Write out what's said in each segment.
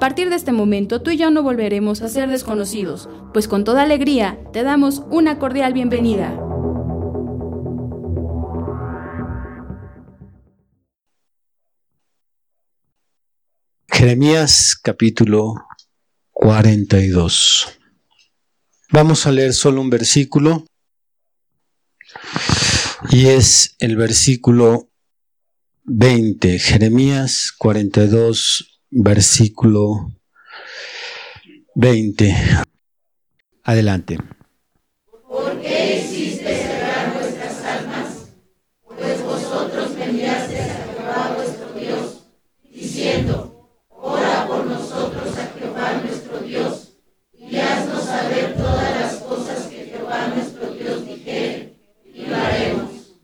A partir de este momento, tú y yo no volveremos a ser desconocidos, pues con toda alegría te damos una cordial bienvenida. Jeremías capítulo 42. Vamos a leer solo un versículo y es el versículo 20, Jeremías 42, versículo 20. Adelante. ¿Por qué hiciste cerrar vuestras almas? Pues vosotros me a Jehová vuestro Dios, diciendo, ora por nosotros a Jehová nuestro Dios, y haznos saber todas las cosas que Jehová nuestro Dios dijere, y lo haremos.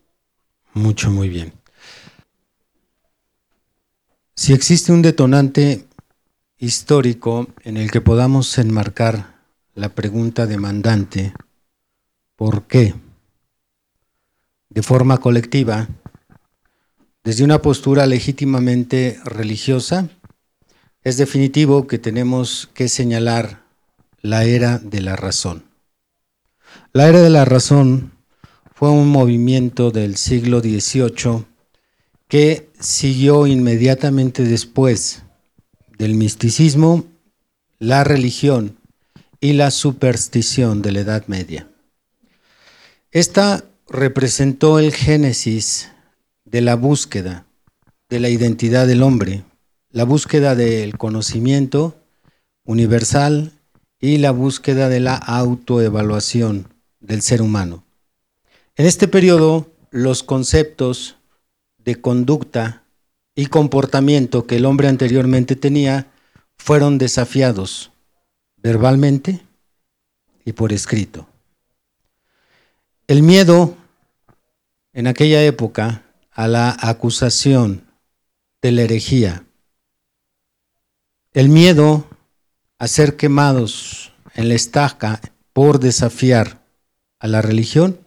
Mucho, muy bien. Si existe un detonante histórico en el que podamos enmarcar la pregunta demandante, ¿por qué? De forma colectiva, desde una postura legítimamente religiosa, es definitivo que tenemos que señalar la era de la razón. La era de la razón fue un movimiento del siglo XVIII que siguió inmediatamente después del misticismo, la religión y la superstición de la Edad Media. Esta representó el génesis de la búsqueda de la identidad del hombre, la búsqueda del conocimiento universal y la búsqueda de la autoevaluación del ser humano. En este periodo, los conceptos de conducta y comportamiento que el hombre anteriormente tenía fueron desafiados verbalmente y por escrito. El miedo en aquella época a la acusación de la herejía, el miedo a ser quemados en la estaca por desafiar a la religión,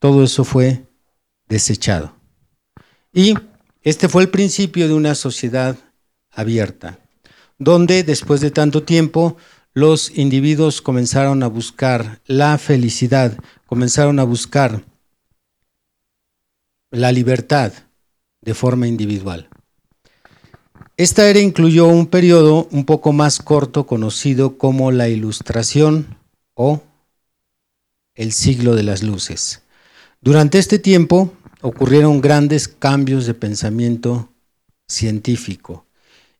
todo eso fue desechado. Y este fue el principio de una sociedad abierta, donde después de tanto tiempo los individuos comenzaron a buscar la felicidad, comenzaron a buscar la libertad de forma individual. Esta era incluyó un periodo un poco más corto conocido como la Ilustración o el siglo de las luces. Durante este tiempo, ocurrieron grandes cambios de pensamiento científico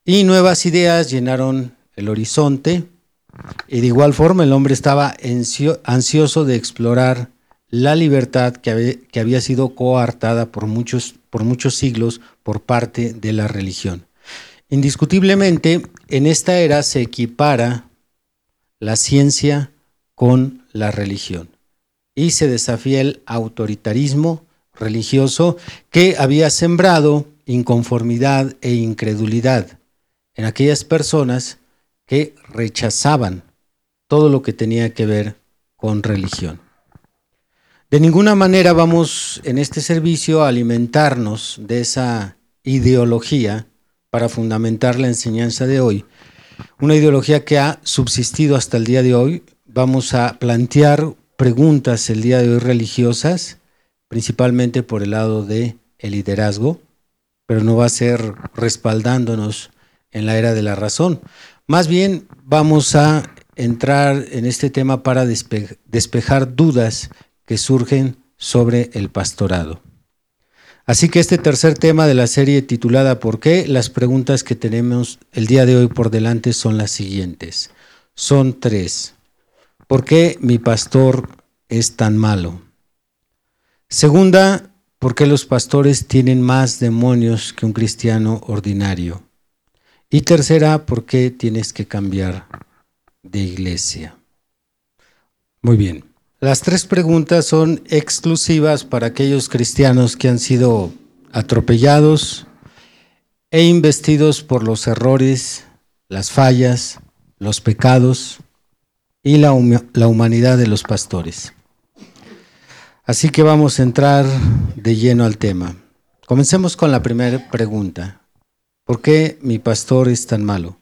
y nuevas ideas llenaron el horizonte y de igual forma el hombre estaba ansioso de explorar la libertad que había, sido coartada por muchos, por muchos siglos por parte de la religión. Indiscutiblemente, en esta era se equipara la ciencia con la religión y se desafía el autoritarismo religioso que había sembrado inconformidad e incredulidad en aquellas personas que rechazaban todo lo que tenía que ver con religión. De ninguna manera vamos en este servicio a alimentarnos de esa ideología para fundamentar la enseñanza de hoy, una ideología que ha subsistido hasta el día de hoy. Vamos a plantear preguntas el día de hoy religiosas principalmente por el lado de el liderazgo, pero no va a ser respaldándonos en la era de la razón. Más bien vamos a entrar en este tema para despejar dudas que surgen sobre el pastorado. Así que este tercer tema de la serie titulada ¿Por qué? Las preguntas que tenemos el día de hoy por delante son las siguientes. Son tres. ¿por qué mi pastor es tan malo? Segunda, ¿por qué los pastores tienen más demonios que un cristiano ordinario? Y tercera, ¿por qué tienes que cambiar de iglesia? Muy bien. Las tres preguntas son exclusivas para aquellos cristianos que han sido atropellados e investidos por los errores, las fallas, los pecados y la, la humanidad de los pastores. Así que vamos a entrar de lleno al tema. Comencemos con la primera pregunta. ¿Por qué mi pastor es tan malo?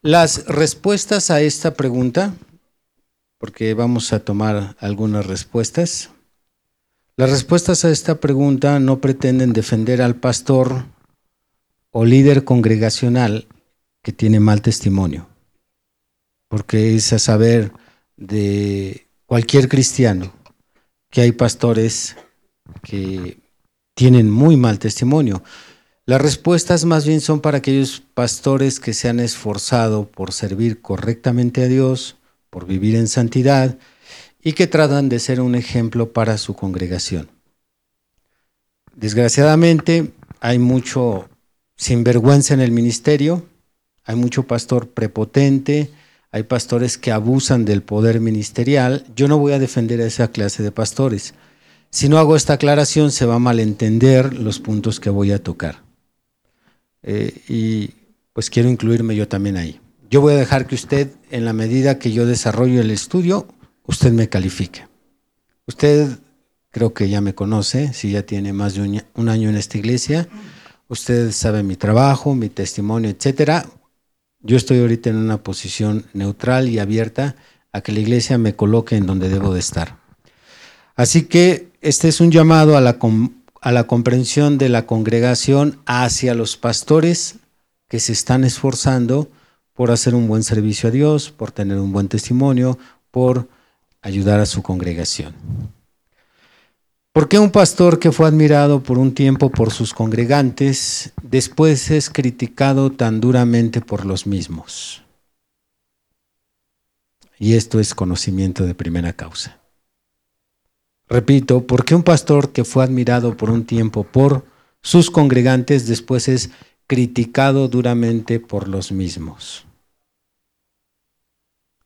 Las respuestas a esta pregunta porque vamos a tomar algunas respuestas. Las respuestas a esta pregunta no pretenden defender al pastor o líder congregacional que tiene mal testimonio, porque es a saber de cualquier cristiano que hay pastores que tienen muy mal testimonio. Las respuestas más bien son para aquellos pastores que se han esforzado por servir correctamente a Dios, por vivir en santidad y que tratan de ser un ejemplo para su congregación. Desgraciadamente hay mucho sinvergüenza en el ministerio, hay mucho pastor prepotente, hay pastores que abusan del poder ministerial. Yo no voy a defender a esa clase de pastores. Si no hago esta aclaración se va a malentender los puntos que voy a tocar. Eh, y pues quiero incluirme yo también ahí. Yo voy a dejar que usted, en la medida que yo desarrollo el estudio, usted me califique. Usted creo que ya me conoce, si ya tiene más de un, año en esta iglesia. Usted sabe mi trabajo, mi testimonio, etcétera. Yo estoy ahorita en una posición neutral y abierta a que la iglesia me coloque en donde debo de estar. Así que este es un llamado a la, a la comprensión de la congregación hacia los pastores que se están esforzando por hacer un buen servicio a Dios, por tener un buen testimonio, por ayudar a su congregación. ¿Por qué un pastor que fue admirado por un tiempo por sus congregantes después es criticado tan duramente por los mismos? Y esto es conocimiento de primera causa. Repito, ¿por qué un pastor que fue admirado por un tiempo por sus congregantes después es criticado duramente por los mismos?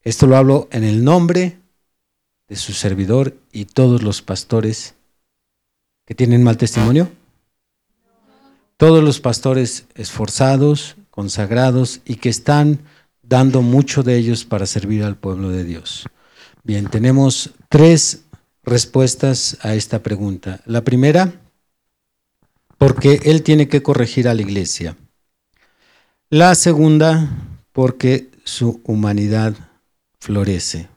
Esto lo hablo en el nombre de su servidor y todos los pastores que tienen mal testimonio. Todos los pastores esforzados, consagrados y que están dando mucho de ellos para servir al pueblo de Dios. Bien, tenemos tres respuestas a esta pregunta. La primera, porque Él tiene que corregir a la iglesia. La segunda, porque su humanidad florece.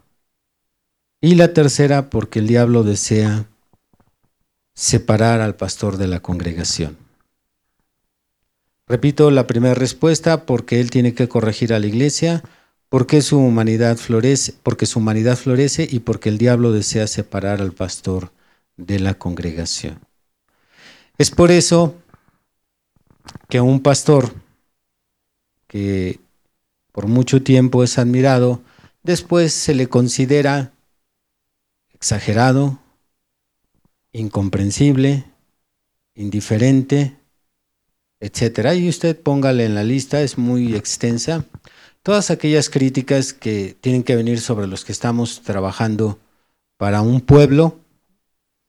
Y la tercera, porque el diablo desea separar al pastor de la congregación. Repito la primera respuesta, porque él tiene que corregir a la iglesia, porque su humanidad florece, porque su humanidad florece y porque el diablo desea separar al pastor de la congregación. Es por eso que un pastor que por mucho tiempo es admirado, después se le considera exagerado, incomprensible, indiferente, etc. Y usted póngale en la lista, es muy extensa, todas aquellas críticas que tienen que venir sobre los que estamos trabajando para un pueblo,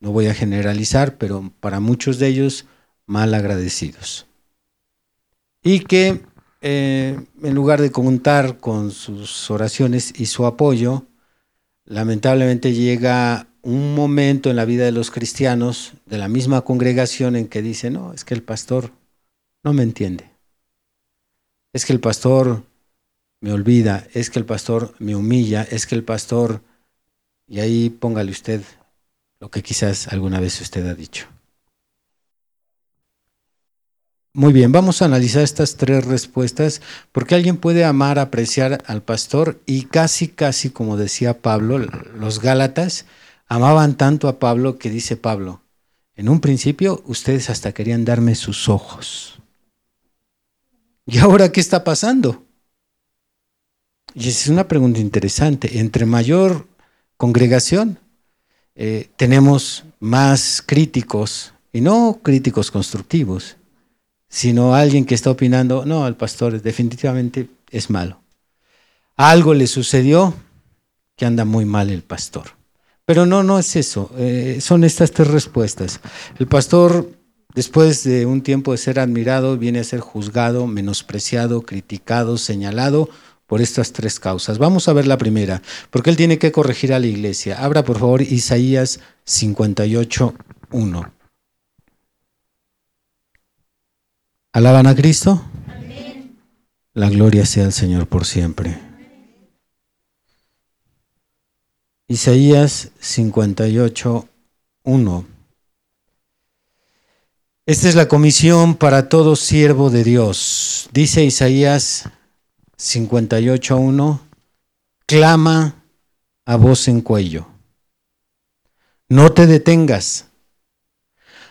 no voy a generalizar, pero para muchos de ellos mal agradecidos. Y que eh, en lugar de contar con sus oraciones y su apoyo, lamentablemente llega un momento en la vida de los cristianos, de la misma congregación, en que dice, no, es que el pastor no me entiende. Es que el pastor me olvida, es que el pastor me humilla, es que el pastor, y ahí póngale usted lo que quizás alguna vez usted ha dicho. Muy bien, vamos a analizar estas tres respuestas, porque alguien puede amar, apreciar al pastor y casi, casi como decía Pablo, los Gálatas amaban tanto a Pablo que dice Pablo, en un principio ustedes hasta querían darme sus ojos. ¿Y ahora qué está pasando? Y es una pregunta interesante. Entre mayor congregación, eh, tenemos más críticos, y no críticos constructivos, sino alguien que está opinando, no, el pastor definitivamente es malo. Algo le sucedió que anda muy mal el pastor. Pero no, no es eso. Eh, son estas tres respuestas. El pastor, después de un tiempo de ser admirado, viene a ser juzgado, menospreciado, criticado, señalado por estas tres causas. Vamos a ver la primera, porque él tiene que corregir a la iglesia. Abra por favor Isaías 58, 1. ¿Alaban a Cristo? La gloria sea al Señor por siempre. Isaías 58, 1. Esta es la comisión para todo siervo de Dios. Dice Isaías 58, 1. Clama a voz en cuello. No te detengas.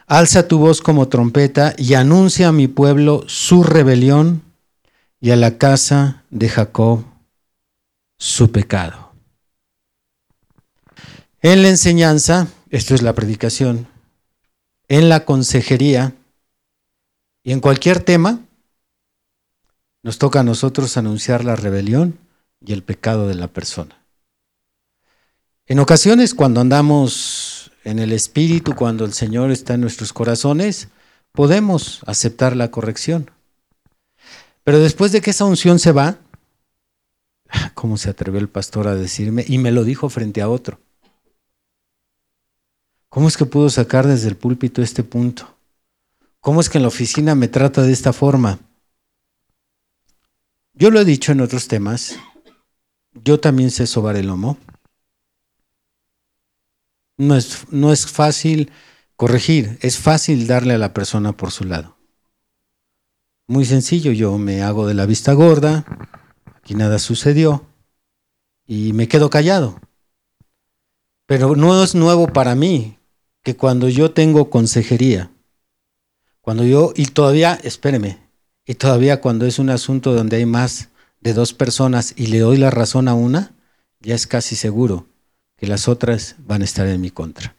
Alza tu voz como trompeta y anuncia a mi pueblo su rebelión y a la casa de Jacob su pecado. En la enseñanza, esto es la predicación, en la consejería y en cualquier tema, nos toca a nosotros anunciar la rebelión y el pecado de la persona. En ocasiones, cuando andamos en el Espíritu, cuando el Señor está en nuestros corazones, podemos aceptar la corrección. Pero después de que esa unción se va, ¿cómo se atrevió el pastor a decirme? Y me lo dijo frente a otro. ¿Cómo es que pudo sacar desde el púlpito este punto? ¿Cómo es que en la oficina me trata de esta forma? Yo lo he dicho en otros temas, yo también sé sobar el lomo. No es, no es fácil corregir, es fácil darle a la persona por su lado. Muy sencillo, yo me hago de la vista gorda, aquí nada sucedió y me quedo callado. Pero no es nuevo para mí que cuando yo tengo consejería, cuando yo, y todavía, espéreme, y todavía cuando es un asunto donde hay más de dos personas y le doy la razón a una, ya es casi seguro que las otras van a estar en mi contra.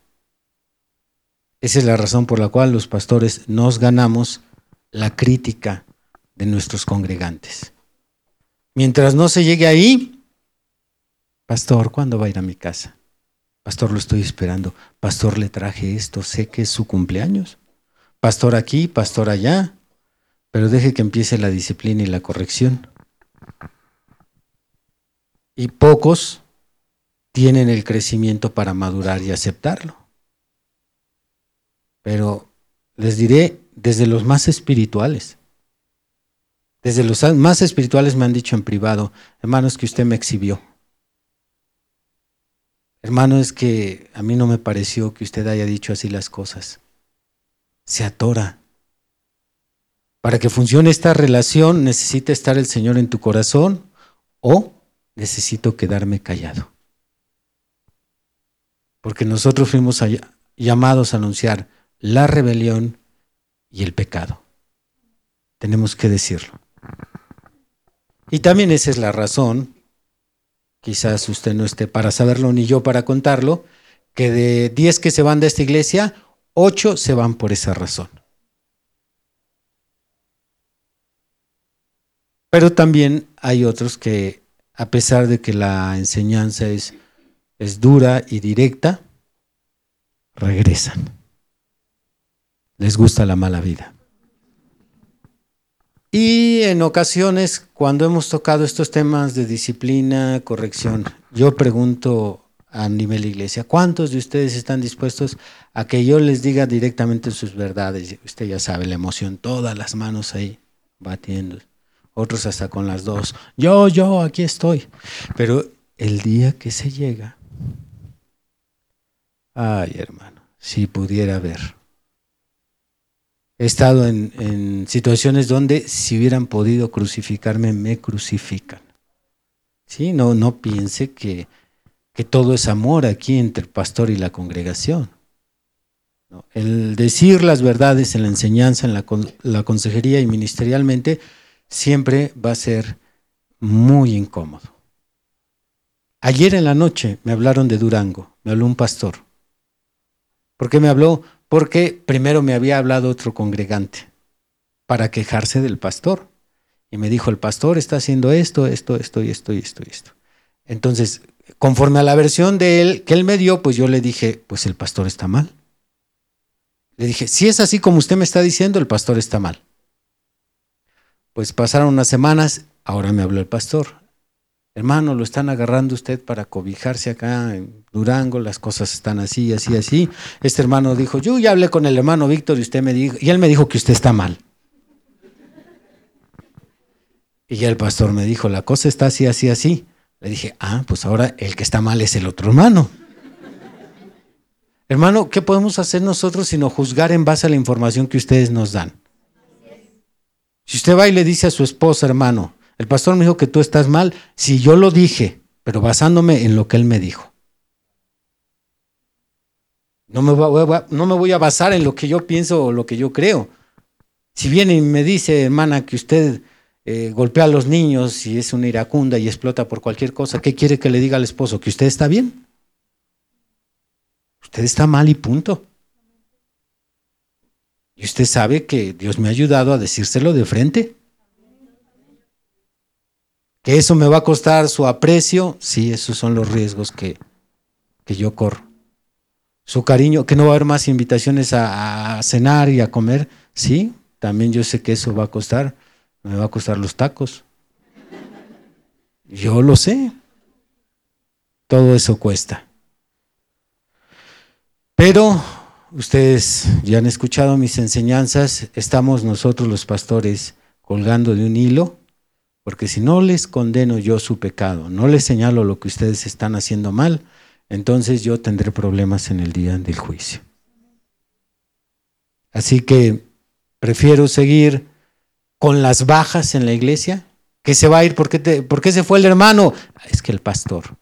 Esa es la razón por la cual los pastores nos ganamos la crítica de nuestros congregantes. Mientras no se llegue ahí, pastor, ¿cuándo va a ir a mi casa? Pastor, lo estoy esperando. Pastor, le traje esto, sé que es su cumpleaños. Pastor aquí, pastor allá. Pero deje que empiece la disciplina y la corrección. Y pocos tienen el crecimiento para madurar y aceptarlo. Pero les diré desde los más espirituales. Desde los más espirituales me han dicho en privado, hermanos, que usted me exhibió. Hermano, es que a mí no me pareció que usted haya dicho así las cosas. Se atora. Para que funcione esta relación necesita estar el Señor en tu corazón o necesito quedarme callado. Porque nosotros fuimos llamados a anunciar la rebelión y el pecado. Tenemos que decirlo. Y también esa es la razón quizás usted no esté para saberlo ni yo para contarlo, que de 10 que se van de esta iglesia, 8 se van por esa razón. Pero también hay otros que, a pesar de que la enseñanza es, es dura y directa, regresan. Les gusta la mala vida. Y en ocasiones, cuando hemos tocado estos temas de disciplina, corrección, yo pregunto a nivel iglesia, ¿cuántos de ustedes están dispuestos a que yo les diga directamente sus verdades? Usted ya sabe, la emoción, todas las manos ahí batiendo, otros hasta con las dos. Yo, yo, aquí estoy. Pero el día que se llega, ay hermano, si pudiera ver He estado en, situaciones donde si hubieran podido crucificarme, me crucifican. ¿Sí? No, no piense que, que todo es amor aquí entre el pastor y la congregación. El decir las verdades en la enseñanza, en la, la consejería y ministerialmente, siempre va a ser muy incómodo. Ayer en la noche me hablaron de Durango, me habló un pastor. ¿Por qué me habló? Porque primero me había hablado otro congregante para quejarse del pastor. Y me dijo, el pastor está haciendo esto, esto, esto y esto y esto y esto. Entonces, conforme a la versión de él que él me dio, pues yo le dije, pues el pastor está mal. Le dije, si es así como usted me está diciendo, el pastor está mal. Pues pasaron unas semanas, ahora me habló el pastor. Hermano, lo están agarrando usted para cobijarse acá en Durango, las cosas están así, así, así. Este hermano dijo, yo ya hablé con el hermano Víctor y usted me dijo, y él me dijo que usted está mal. Y ya el pastor me dijo, la cosa está así, así, así. Le dije, ah, pues ahora el que está mal es el otro hermano. Hermano, ¿qué podemos hacer nosotros sino juzgar en base a la información que ustedes nos dan? Si usted va y le dice a su esposa, hermano, el pastor me dijo que tú estás mal. Si yo lo dije, pero basándome en lo que él me dijo. No me, voy a, no me voy a basar en lo que yo pienso o lo que yo creo. Si viene y me dice, hermana, que usted eh, golpea a los niños y es una iracunda y explota por cualquier cosa, ¿qué quiere que le diga al esposo? ¿Que usted está bien? Usted está mal y punto. Y usted sabe que Dios me ha ayudado a decírselo de frente eso me va a costar su aprecio, sí, esos son los riesgos que, que yo corro. Su cariño, que no va a haber más invitaciones a, a, cenar y a comer, sí, también yo sé que eso va a costar, me va a costar los tacos. Yo lo sé. Todo eso cuesta. Pero ustedes ya han escuchado mis enseñanzas, estamos nosotros los pastores colgando de un hilo porque si no les condeno yo su pecado, no les señalo lo que ustedes están haciendo mal, entonces yo tendré problemas en el día del juicio. Así que prefiero seguir con las bajas en la iglesia, que se va a ir, ¿por qué, ¿por qué se fue el hermano? Es que el pastor.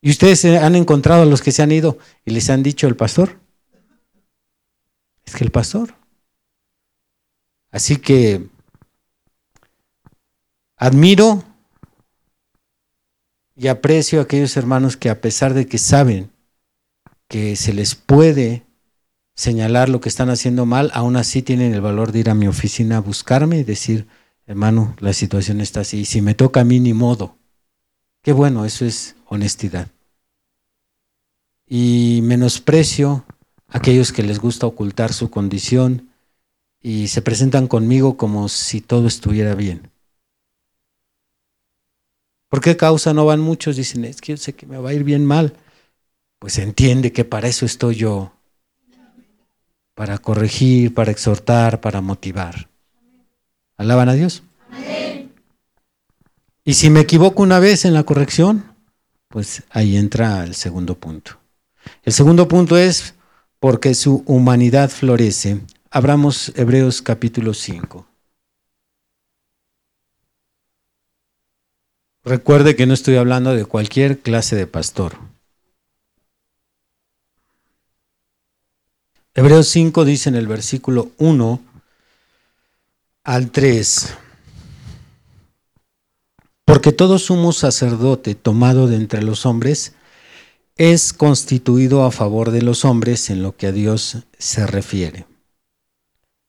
¿Y ustedes han encontrado a los que se han ido y les han dicho el pastor? Es que el pastor. Así que Admiro y aprecio a aquellos hermanos que a pesar de que saben que se les puede señalar lo que están haciendo mal, aún así tienen el valor de ir a mi oficina a buscarme y decir, hermano, la situación está así, y si me toca a mí ni modo. Qué bueno, eso es honestidad. Y menosprecio a aquellos que les gusta ocultar su condición y se presentan conmigo como si todo estuviera bien. ¿Por qué causa no van muchos? Dicen, es que yo sé que me va a ir bien mal. Pues entiende que para eso estoy yo. Para corregir, para exhortar, para motivar. ¿Alaban a Dios? Y si me equivoco una vez en la corrección, pues ahí entra el segundo punto. El segundo punto es porque su humanidad florece. Abramos Hebreos capítulo 5. Recuerde que no estoy hablando de cualquier clase de pastor. Hebreos 5 dice en el versículo 1 al 3, porque todo sumo sacerdote tomado de entre los hombres es constituido a favor de los hombres en lo que a Dios se refiere,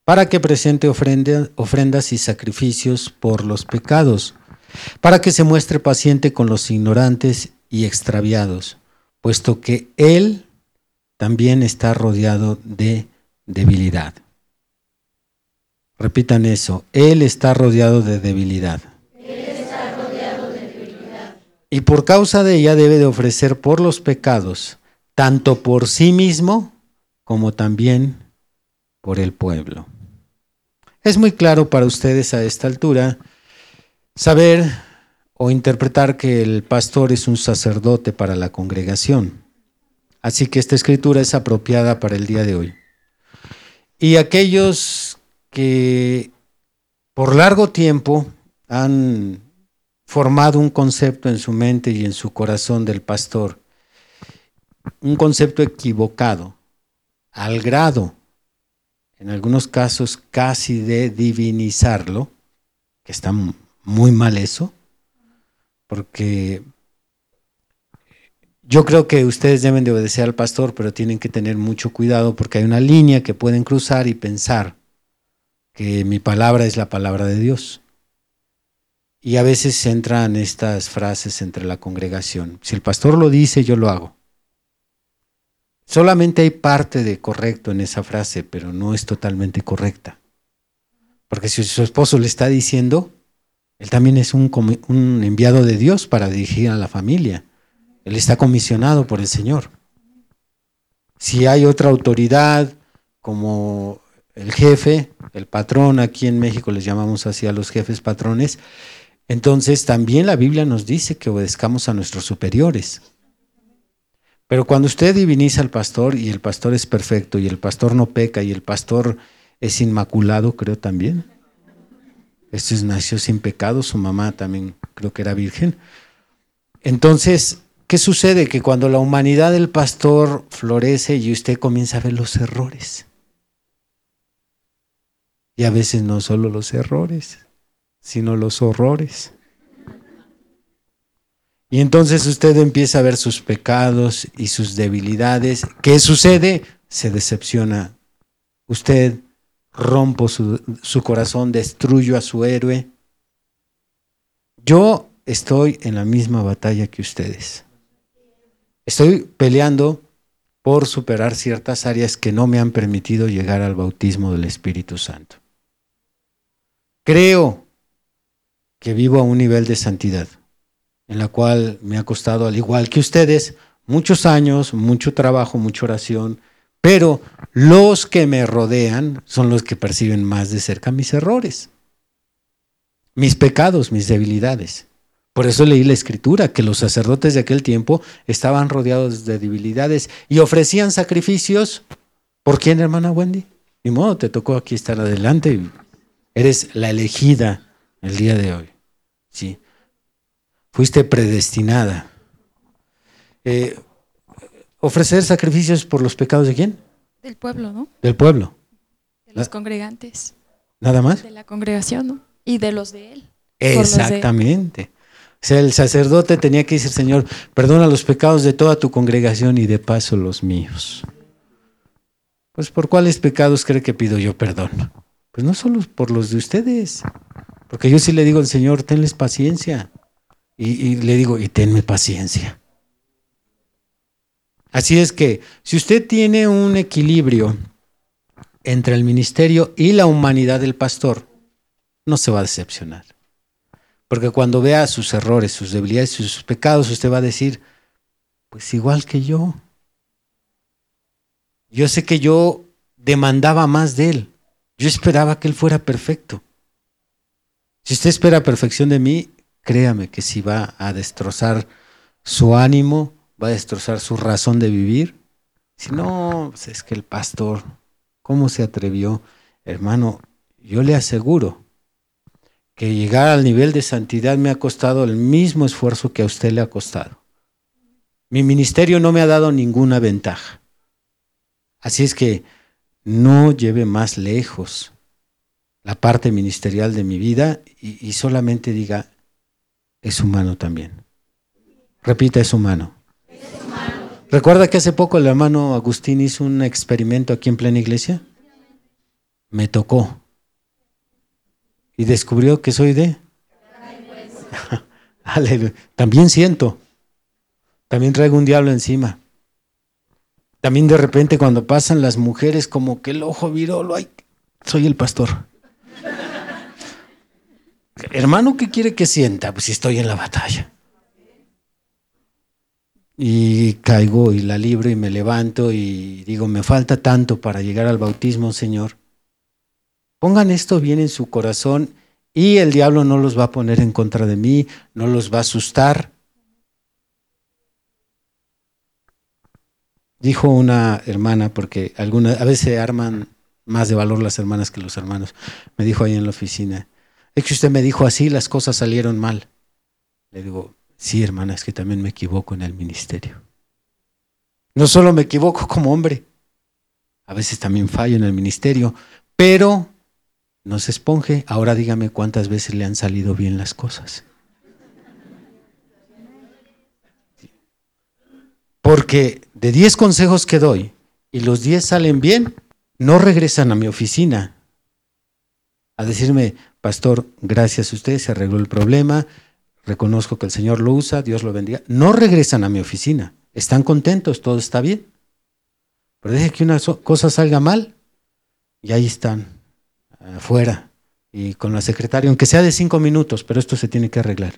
para que presente ofrendas y sacrificios por los pecados para que se muestre paciente con los ignorantes y extraviados, puesto que Él también está rodeado de debilidad. Repitan eso, Él está rodeado de debilidad. Él está rodeado de debilidad. Y por causa de ella debe de ofrecer por los pecados, tanto por sí mismo como también por el pueblo. Es muy claro para ustedes a esta altura Saber o interpretar que el pastor es un sacerdote para la congregación. Así que esta escritura es apropiada para el día de hoy. Y aquellos que por largo tiempo han formado un concepto en su mente y en su corazón del pastor, un concepto equivocado, al grado, en algunos casos casi de divinizarlo, que está muy mal eso, porque Yo creo que ustedes deben de obedecer al pastor, pero tienen que tener mucho cuidado porque hay una línea que pueden cruzar y pensar que mi palabra es la palabra de Dios. Y a veces entran estas frases entre la congregación. Si el pastor lo dice, yo lo hago. Solamente hay parte de correcto en esa frase, pero no es totalmente correcta. Porque si su esposo le está diciendo, él también es un, un enviado de Dios para dirigir a la familia. Él está comisionado por el Señor. Si hay otra autoridad como el jefe, el patrón, aquí en México les llamamos así a los jefes patrones, entonces también la Biblia nos dice que obedezcamos a nuestros superiores. Pero cuando usted diviniza al pastor y el pastor es perfecto y el pastor no peca y el pastor es inmaculado, creo también. Este nació sin pecado, su mamá también creo que era virgen. Entonces, ¿qué sucede? Que cuando la humanidad del pastor florece y usted comienza a ver los errores. Y a veces no solo los errores, sino los horrores. Y entonces usted empieza a ver sus pecados y sus debilidades. ¿Qué sucede? Se decepciona. Usted rompo su, su, corazón, destruyo a su héroe. Yo estoy en la misma batalla que ustedes. Estoy peleando por superar ciertas áreas que no me han permitido llegar al bautismo del Espíritu Santo. Creo que vivo a un nivel de santidad en la cual me ha costado, al igual que ustedes, muchos años, mucho trabajo, mucha oración, pero los que me rodean son los que perciben más de cerca mis errores, mis pecados, mis debilidades. Por eso leí la escritura, que los sacerdotes de aquel tiempo estaban rodeados de debilidades y ofrecían sacrificios. ¿Por quién, hermana Wendy? Ni modo, te tocó aquí estar adelante. Eres la elegida el día de hoy. Sí. Fuiste predestinada. Eh, ¿Ofrecer sacrificios por los pecados de quién? Del pueblo, ¿no? Del pueblo. De los congregantes. ¿Nada más? De la congregación, ¿no? Y de los de él. Exactamente. O sea, el sacerdote tenía que decir, Señor, perdona los pecados de toda tu congregación y de paso los míos. Pues por cuáles pecados cree que pido yo perdón? Pues no solo por los de ustedes, porque yo sí le digo al Señor, tenles paciencia. Y, le digo, y tenme paciencia. Así es que si usted tiene un equilibrio entre el ministerio y la humanidad del pastor, no se va a decepcionar. Porque cuando vea sus errores, sus debilidades, sus pecados, usted va a decir, pues igual que yo. Yo sé que yo demandaba más de él. Yo esperaba que él fuera perfecto. Si usted espera perfección de mí, créame que si va a destrozar su ánimo, va a destrozar su razón de vivir. Si no, pues es que el pastor, ¿cómo se atrevió? Hermano, yo le aseguro que llegar al nivel de santidad me ha costado el mismo esfuerzo que a usted le ha costado. Mi ministerio no me ha dado ninguna ventaja. Así es que no lleve más lejos la parte ministerial de mi vida y, y solamente diga, es humano también. Repita, es humano. ¿Recuerda que hace poco el hermano Agustín hizo un experimento aquí en plena iglesia? Me tocó. Y descubrió que soy de... También siento. También traigo un diablo encima. También de repente cuando pasan las mujeres como que el ojo virolo, ay, soy el pastor. Hermano, ¿qué quiere que sienta? Pues si estoy en la batalla. Y caigo y la libro y me levanto y digo, me falta tanto para llegar al bautismo, Señor. Pongan esto bien en su corazón y el diablo no los va a poner en contra de mí, no los va a asustar. Dijo una hermana, porque alguna, a veces arman más de valor las hermanas que los hermanos, me dijo ahí en la oficina, es que usted me dijo así, las cosas salieron mal. Le digo, sí, hermana, es que también me equivoco en el ministerio. No solo me equivoco como hombre, a veces también fallo en el ministerio, pero no se esponje. Ahora dígame cuántas veces le han salido bien las cosas. Porque de 10 consejos que doy y los 10 salen bien, no regresan a mi oficina a decirme, pastor, gracias a usted, se arregló el problema, reconozco que el Señor lo usa, Dios lo bendiga. No regresan a mi oficina, están contentos, todo está bien. Pero deje que una cosa salga mal y ahí están, afuera, y con la secretaria, aunque sea de cinco minutos, pero esto se tiene que arreglar.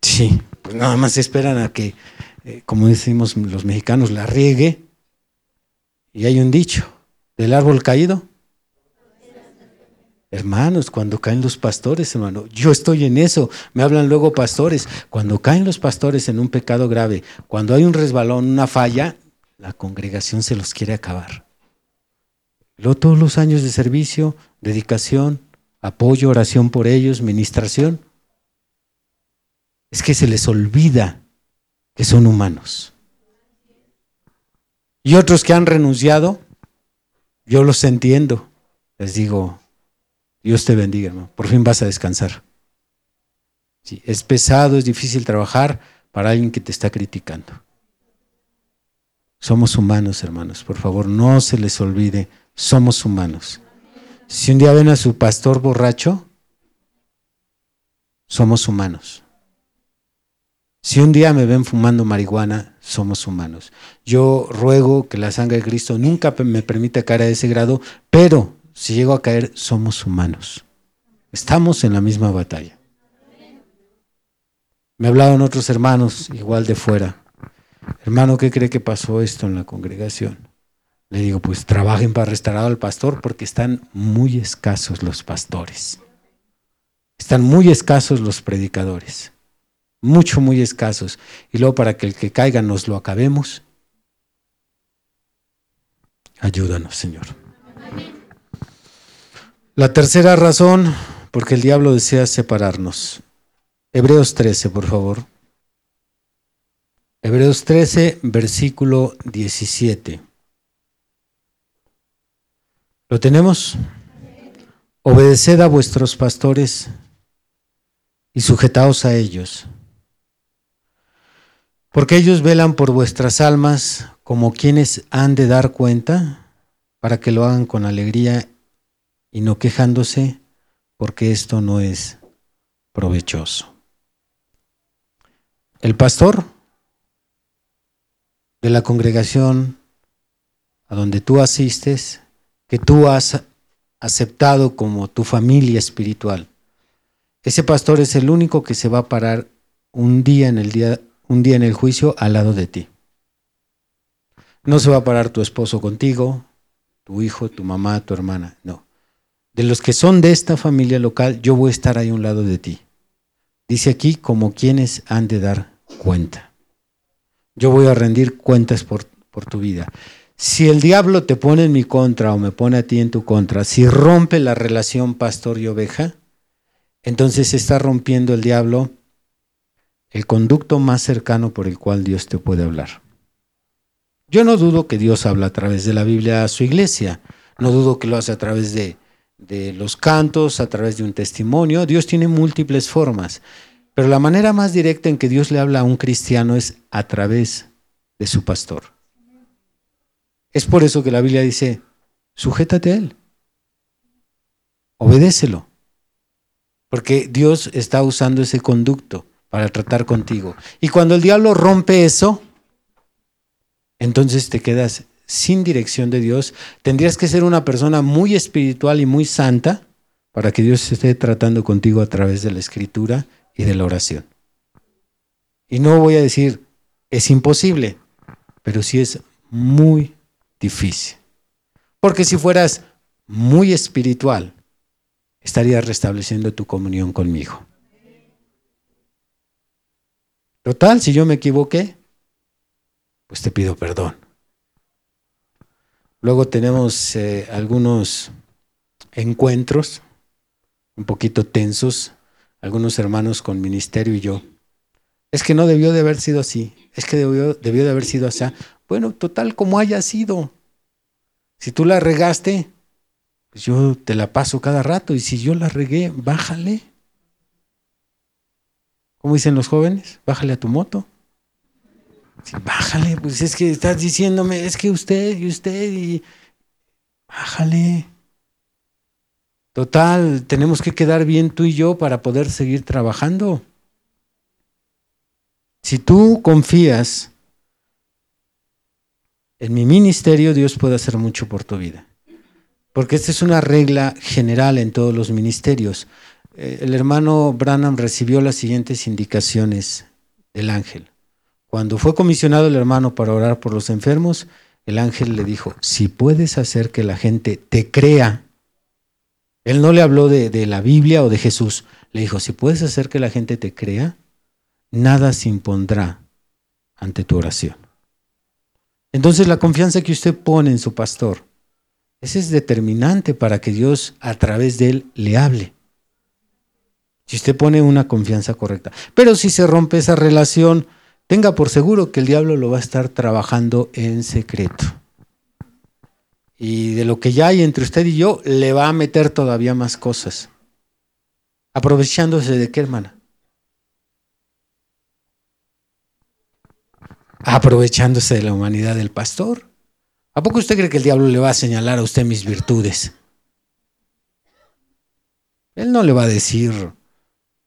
Sí, pues nada más esperan a que, eh, como decimos los mexicanos, la riegue. Y hay un dicho, del árbol caído. Hermanos, cuando caen los pastores, hermano, yo estoy en eso. Me hablan luego pastores. Cuando caen los pastores en un pecado grave, cuando hay un resbalón, una falla, la congregación se los quiere acabar. Luego todos los años de servicio, dedicación, apoyo, oración por ellos, ministración es que se les olvida que son humanos. Y otros que han renunciado, yo los entiendo. Les digo, Dios te bendiga, hermano. Por fin vas a descansar. es pesado, es difícil trabajar para alguien que te está criticando. Somos humanos, hermanos. Por favor, no se les olvide, somos humanos. Si un día ven a su pastor borracho, somos humanos. Si un día me ven fumando marihuana, somos humanos. Yo ruego que la sangre de Cristo nunca me permita caer a ese grado, pero si llego a caer, somos humanos. Estamos en la misma batalla. Me hablaban otros hermanos, igual de fuera. Hermano, ¿qué cree que pasó esto en la congregación? Le digo, pues trabajen para restaurar al pastor porque están muy escasos los pastores. Están muy escasos los predicadores mucho, muy escasos. Y luego para que el que caiga nos lo acabemos. Ayúdanos, Señor. La tercera razón, porque el diablo desea separarnos. Hebreos 13, por favor. Hebreos 13, versículo 17. ¿Lo tenemos? Obedeced a vuestros pastores y sujetaos a ellos porque ellos velan por vuestras almas como quienes han de dar cuenta, para que lo hagan con alegría y no quejándose, porque esto no es provechoso. El pastor de la congregación a donde tú asistes, que tú has aceptado como tu familia espiritual, ese pastor es el único que se va a parar un día en el día un día en el juicio al lado de ti. No se va a parar tu esposo contigo, tu hijo, tu mamá, tu hermana, no. De los que son de esta familia local, yo voy a estar ahí a un lado de ti. Dice aquí como quienes han de dar cuenta. Yo voy a rendir cuentas por, por tu vida. Si el diablo te pone en mi contra o me pone a ti en tu contra, si rompe la relación pastor y oveja, entonces está rompiendo el diablo el conducto más cercano por el cual Dios te puede hablar. Yo no dudo que Dios habla a través de la Biblia a su iglesia, no dudo que lo hace a través de, de los cantos, a través de un testimonio. Dios tiene múltiples formas, pero la manera más directa en que Dios le habla a un cristiano es a través de su pastor. Es por eso que la Biblia dice, sujétate a él, obedécelo, porque Dios está usando ese conducto para tratar contigo. Y cuando el diablo rompe eso, entonces te quedas sin dirección de Dios. Tendrías que ser una persona muy espiritual y muy santa para que Dios esté tratando contigo a través de la escritura y de la oración. Y no voy a decir, es imposible, pero sí es muy difícil. Porque si fueras muy espiritual, estarías restableciendo tu comunión conmigo. Total, si yo me equivoqué, pues te pido perdón. Luego tenemos eh, algunos encuentros un poquito tensos, algunos hermanos con ministerio y yo. Es que no debió de haber sido así, es que debió, de haber sido así. Bueno, total, como haya sido. Si tú la regaste, pues yo te la paso cada rato y si yo la regué, bájale. ¿Cómo dicen los jóvenes? Bájale a tu moto. Bájale, pues es que estás diciéndome, es que usted y usted y bájale. Total, tenemos que quedar bien tú y yo para poder seguir trabajando. Si tú confías en mi ministerio, Dios puede hacer mucho por tu vida. Porque esta es una regla general en todos los ministerios. Eh, el hermano Branham recibió las siguientes indicaciones del ángel. Cuando fue comisionado el hermano para orar por los enfermos, el ángel le dijo, si puedes hacer que la gente te crea, él no le habló de, la Biblia o de Jesús, le dijo, si puedes hacer que la gente te crea, nada se impondrá ante tu oración. Entonces la confianza que usted pone en su pastor, ese es determinante para que Dios a través de él le hable. Si usted pone una confianza correcta. Pero si se rompe esa relación, tenga por seguro que el diablo lo va a estar trabajando en secreto. Y de lo que ya hay entre usted y yo, le va a meter todavía más cosas. Aprovechándose de qué, hermana? Aprovechándose de la humanidad del pastor. ¿A poco usted cree que el diablo le va a señalar a usted mis virtudes? Él no le va a decir,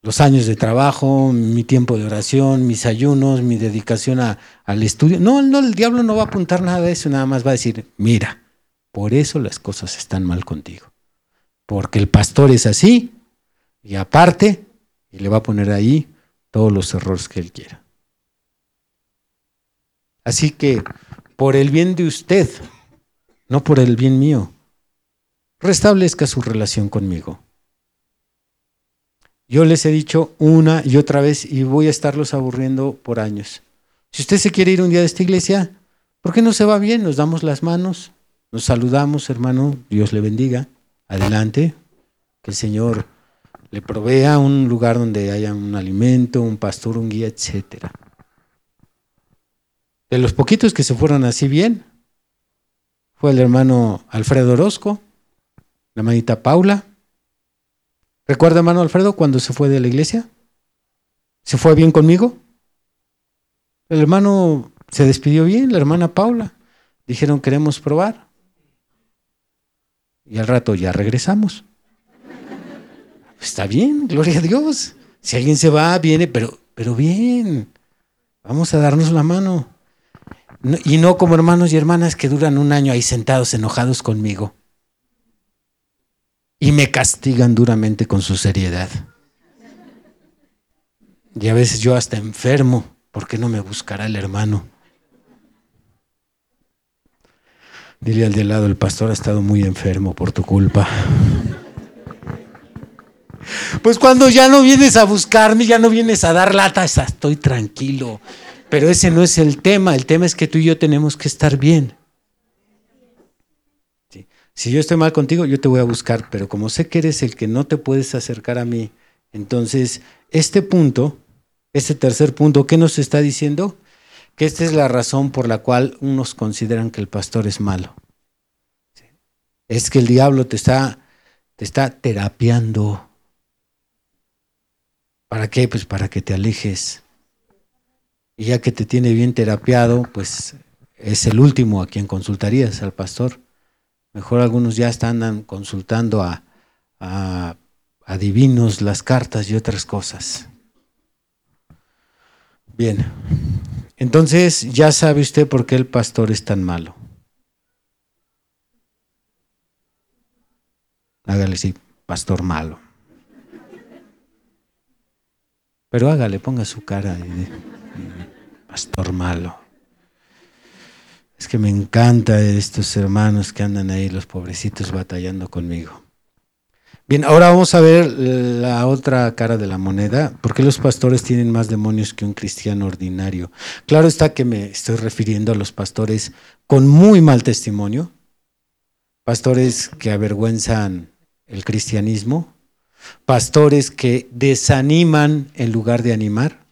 los años de trabajo, mi tiempo de oración, mis ayunos, mi dedicación al estudio. No, no, el diablo no va a apuntar nada de eso, nada más va a decir, mira, por eso las cosas están mal contigo. Porque el pastor es así, y aparte, le va a poner ahí todos los errores que él quiera. Así que, por el bien de usted, no por el bien mío, restablezca su relación conmigo. Yo les he dicho una y otra vez y voy a estarlos aburriendo por años. Si usted se quiere ir un día de esta iglesia, ¿por qué no se va bien? Nos damos las manos, nos saludamos, hermano, Dios le bendiga. Adelante, que el Señor le provea un lugar donde haya un alimento, un pastor, un guía, etc. De los poquitos que se fueron así bien, fue el hermano Alfredo Orozco, la manita Paula, ¿Recuerda, hermano Alfredo, cuando se fue de la iglesia? ¿Se fue bien conmigo? El hermano se despidió bien, la hermana Paula. Dijeron, queremos probar. Y al rato ya regresamos. Está bien, gloria a Dios. Si alguien se va, viene, pero, pero bien. Vamos a darnos la mano. y no como hermanos y hermanas que duran un año ahí sentados enojados conmigo y me castigan duramente con su seriedad. Y a veces yo hasta enfermo, ¿por qué no me buscará el hermano? Dile al de lado, el pastor ha estado muy enfermo por tu culpa. Pues cuando ya no vienes a buscarme, ya no vienes a dar lata, estoy tranquilo. Pero ese no es el tema, el tema es que tú y yo tenemos que estar bien. Si yo estoy mal contigo, yo te voy a buscar, pero como sé que eres el que no te puedes acercar a mí, entonces este punto, este tercer punto, ¿qué nos está diciendo? Que esta es la razón por la cual unos consideran que el pastor es malo. Es que el diablo te está, te está terapiando. ¿Para qué? Pues para que te alejes. Y ya que te tiene bien terapiado, pues es el último a quien consultarías, al pastor. Mejor algunos ya están consultando a, a, divinos las cartas y otras cosas. Bien, entonces ya sabe usted por qué el pastor es tan malo. Hágale sí, pastor malo. Pero hágale, ponga su cara pastor malo. Es que me encanta estos hermanos que andan ahí, los pobrecitos, batallando conmigo. Bien, ahora vamos a ver la otra cara de la moneda. ¿Por qué los pastores tienen más demonios que un cristiano ordinario? Claro está que me estoy refiriendo a los pastores con muy mal testimonio, pastores que avergüenzan el cristianismo, pastores que desaniman en lugar de animar,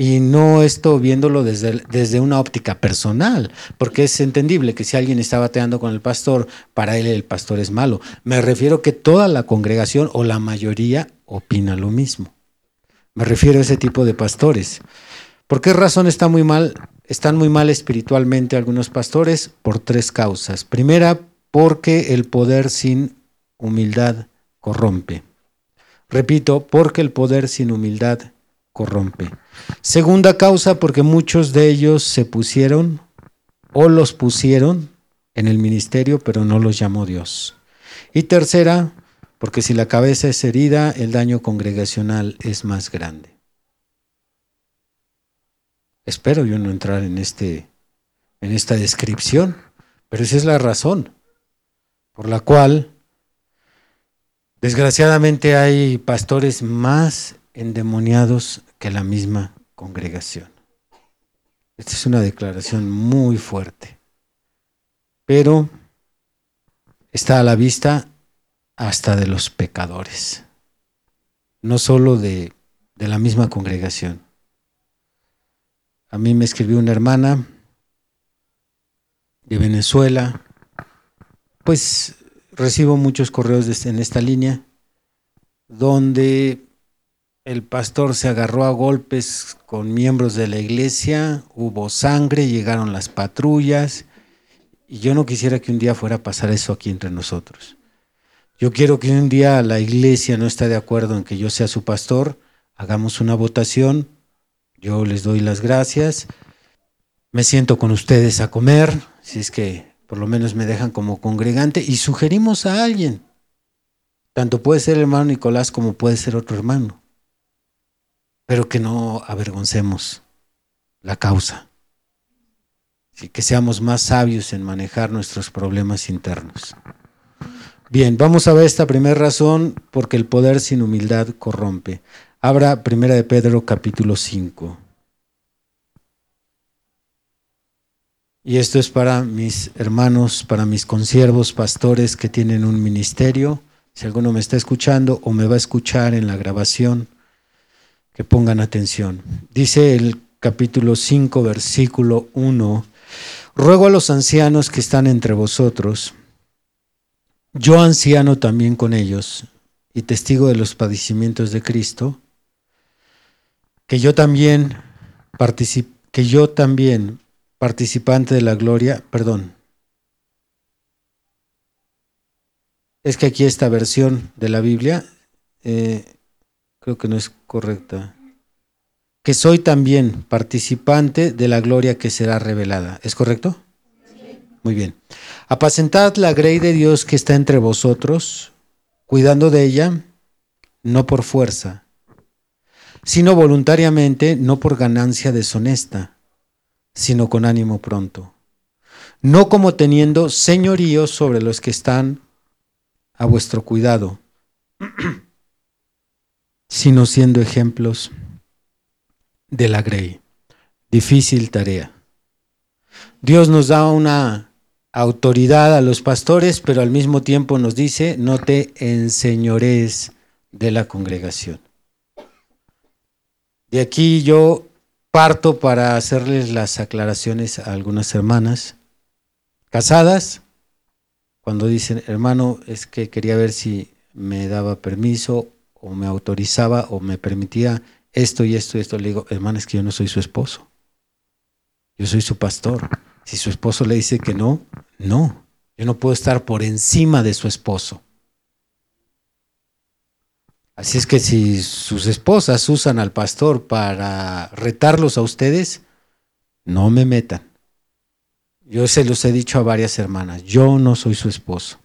y no esto viéndolo desde, desde una óptica personal, porque es entendible que si alguien está bateando con el pastor, para él el pastor es malo. Me refiero que toda la congregación o la mayoría opina lo mismo. Me refiero a ese tipo de pastores. ¿Por qué razón está muy mal? Están muy mal espiritualmente algunos pastores por tres causas. Primera, porque el poder sin humildad corrompe. Repito, porque el poder sin humildad corrompe. Segunda causa, porque muchos de ellos se pusieron o los pusieron en el ministerio, pero no los llamó Dios. Y tercera, porque si la cabeza es herida, el daño congregacional es más grande. Espero yo no entrar en, este, en esta descripción, pero esa es la razón por la cual desgraciadamente hay pastores más endemoniados que la misma congregación. Esta es una declaración muy fuerte, pero está a la vista hasta de los pecadores, no solo de, de la misma congregación. A mí me escribió una hermana de Venezuela, pues recibo muchos correos en esta línea donde el pastor se agarró a golpes con miembros de la iglesia, hubo sangre, llegaron las patrullas, y yo no quisiera que un día fuera a pasar eso aquí entre nosotros. Yo quiero que un día la iglesia no esté de acuerdo en que yo sea su pastor, hagamos una votación, yo les doy las gracias. Me siento con ustedes a comer, si es que por lo menos me dejan como congregante, y sugerimos a alguien. Tanto puede ser el hermano Nicolás como puede ser otro hermano. Pero que no avergoncemos la causa. Y que seamos más sabios en manejar nuestros problemas internos. Bien, vamos a ver esta primera razón, porque el poder sin humildad corrompe. Abra Primera de Pedro capítulo 5. Y esto es para mis hermanos, para mis consiervos, pastores que tienen un ministerio. Si alguno me está escuchando o me va a escuchar en la grabación, que pongan atención. Dice el capítulo 5, versículo 1, ruego a los ancianos que están entre vosotros, yo anciano también con ellos y testigo de los padecimientos de Cristo, que yo también que yo también participante de la gloria, perdón. Es que aquí esta versión de la Biblia eh, creo que no es correcta. Que soy también participante de la gloria que será revelada. ¿Es correcto? Muy bien. Apacentad la grey de Dios que está entre vosotros, cuidando de ella, no por fuerza sino voluntariamente, no por ganancia deshonesta, sino con ánimo pronto, no como teniendo señorío sobre los que están a vuestro cuidado, sino siendo ejemplos de la grey. Difícil tarea. Dios nos da una autoridad a los pastores, pero al mismo tiempo nos dice, no te enseñores de la congregación. De aquí yo parto para hacerles las aclaraciones a algunas hermanas casadas, cuando dicen, hermano, es que quería ver si me daba permiso o me autorizaba o me permitía esto y esto y esto. Le digo, hermana, es que yo no soy su esposo. Yo soy su pastor. Si su esposo le dice que no, no. Yo no puedo estar por encima de su esposo. Así es que si sus esposas usan al pastor para retarlos a ustedes, no me metan. Yo se los he dicho a varias hermanas, yo no soy su esposo.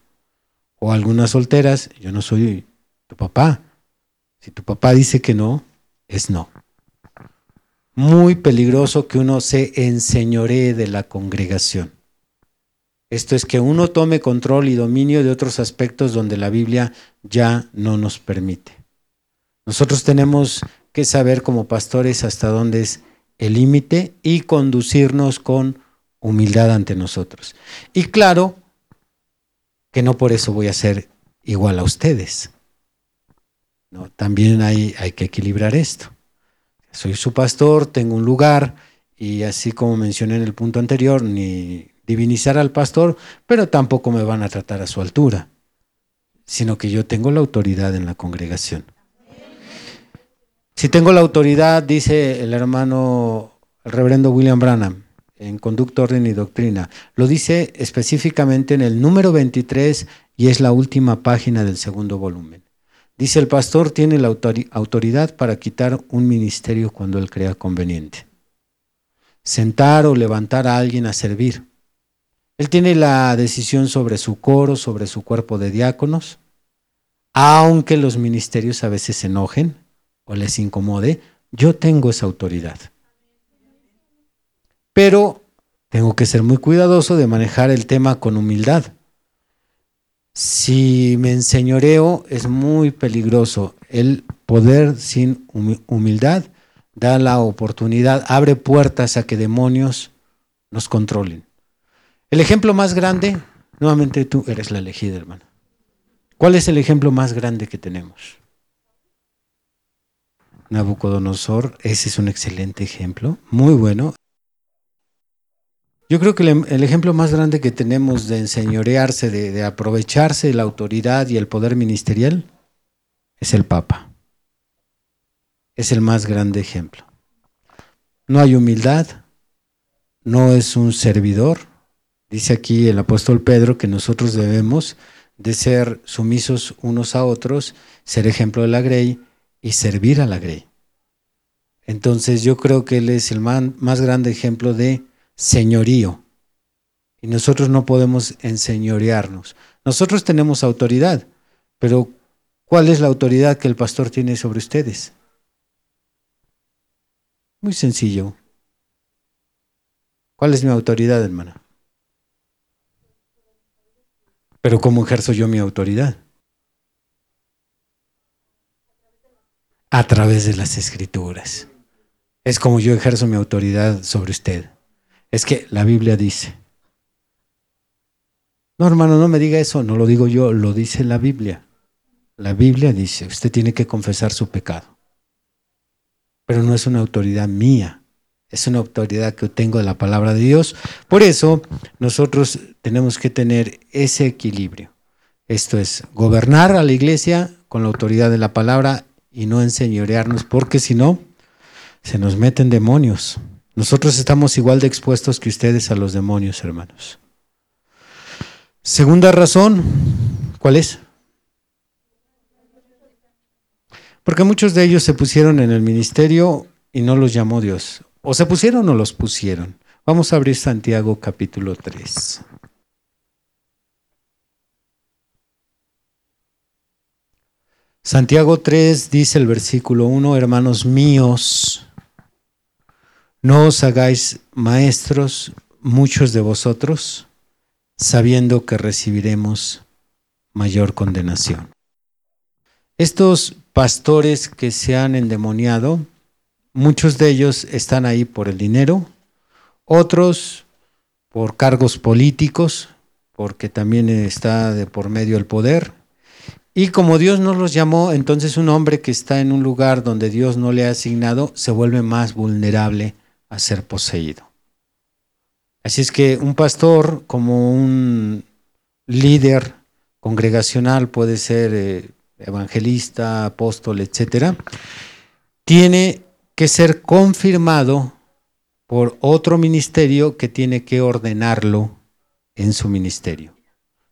O algunas solteras, yo no soy tu papá. Si tu papá dice que no, es no. Muy peligroso que uno se enseñoree de la congregación. Esto es que uno tome control y dominio de otros aspectos donde la Biblia ya no nos permite. Nosotros tenemos que saber como pastores hasta dónde es el límite y conducirnos con humildad ante nosotros. Y claro que no por eso voy a ser igual a ustedes. También hay, hay que equilibrar esto. Soy su pastor, tengo un lugar y así como mencioné en el punto anterior, ni divinizar al pastor, pero tampoco me van a tratar a su altura, sino que yo tengo la autoridad en la congregación. Si tengo la autoridad, dice el hermano el reverendo William Branham en Conducta, Orden y Doctrina. Lo dice específicamente en el número 23 y es la última página del segundo volumen. Dice, el pastor tiene la autoridad para quitar un ministerio cuando él crea conveniente. Sentar o levantar a alguien a servir. Él tiene la decisión sobre su coro, sobre su cuerpo de diáconos, aunque los ministerios a veces se enojen o les incomode, yo tengo esa autoridad. Pero tengo que ser muy cuidadoso de manejar el tema con humildad. Si me enseñoreo es muy peligroso. El poder sin humildad da la oportunidad, abre puertas a que demonios nos controlen. El ejemplo más grande, nuevamente tú eres la elegida, hermano. ¿Cuál es el ejemplo más grande que tenemos? Nabucodonosor, ese es un excelente ejemplo, muy bueno. Yo creo que el, ejemplo más grande que tenemos de enseñorearse, de, aprovecharse la autoridad y el poder ministerial, es el Papa. Es el más grande ejemplo. No hay humildad, no es un servidor. Dice aquí el apóstol Pedro que nosotros debemos de ser sumisos unos a otros, ser ejemplo de la grey y servir a la grey. Entonces yo creo que él es el más grande ejemplo de señorío. Y nosotros no podemos enseñorearnos. Nosotros tenemos autoridad, pero ¿cuál es la autoridad que el pastor tiene sobre ustedes? Muy sencillo. ¿Cuál es mi autoridad, hermana? Pero ¿cómo ejerzo yo mi autoridad? A través de las escrituras. Es como yo ejerzo mi autoridad sobre usted. Es que la Biblia dice. No, hermano, no me diga eso, no lo digo yo, lo dice la Biblia. La Biblia dice, usted tiene que confesar su pecado. Pero no es una autoridad mía, es una autoridad que tengo de la palabra de Dios. Por eso nosotros tenemos que tener ese equilibrio. Esto es, gobernar a la iglesia con la autoridad de la palabra y no enseñorearnos, porque si no, se nos meten demonios. Nosotros estamos igual de expuestos que ustedes a los demonios, hermanos. Segunda razón, ¿cuál es? Porque muchos de ellos se pusieron en el ministerio y no los llamó Dios. O se pusieron o los pusieron. Vamos a abrir Santiago capítulo 3. Santiago 3 dice el versículo 1, hermanos míos, no os hagáis maestros muchos de vosotros, sabiendo que recibiremos mayor condenación. Estos pastores que se han endemoniado, muchos de ellos están ahí por el dinero, otros por cargos políticos, porque también está de por medio el poder. Y como Dios no los llamó, entonces un hombre que está en un lugar donde Dios no le ha asignado se vuelve más vulnerable a ser poseído. Así es que un pastor como un líder congregacional puede ser eh, evangelista, apóstol, etcétera, tiene que ser confirmado por otro ministerio que tiene que ordenarlo en su ministerio.